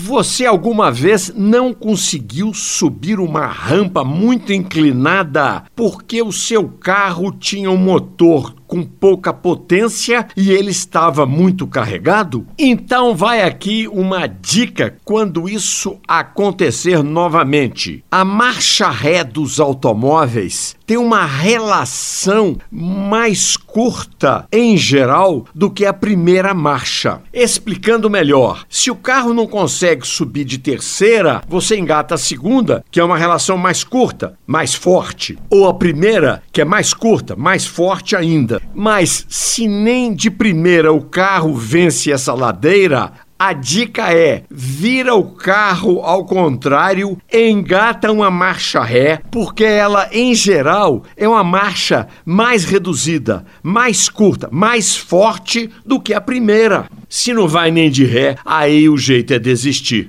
Você alguma vez não conseguiu subir uma rampa muito inclinada porque o seu carro tinha um motor com pouca potência e ele estava muito carregado? Então vai aqui uma dica quando isso acontecer novamente. A marcha ré dos automóveis tem uma relação mais curta em geral do que a primeira marcha. Explicando melhor, se o carro não consegue subir de terceira, você engata a segunda, que é uma relação mais curta, mais forte, ou a primeira, que é mais curta, mais forte ainda. Mas se nem de primeira o carro vence essa ladeira, a dica é: vira o carro ao contrário, engata uma marcha ré, porque ela, em geral, é uma marcha mais reduzida, mais curta, mais forte do que a primeira. Se não vai nem de ré, aí o jeito é desistir.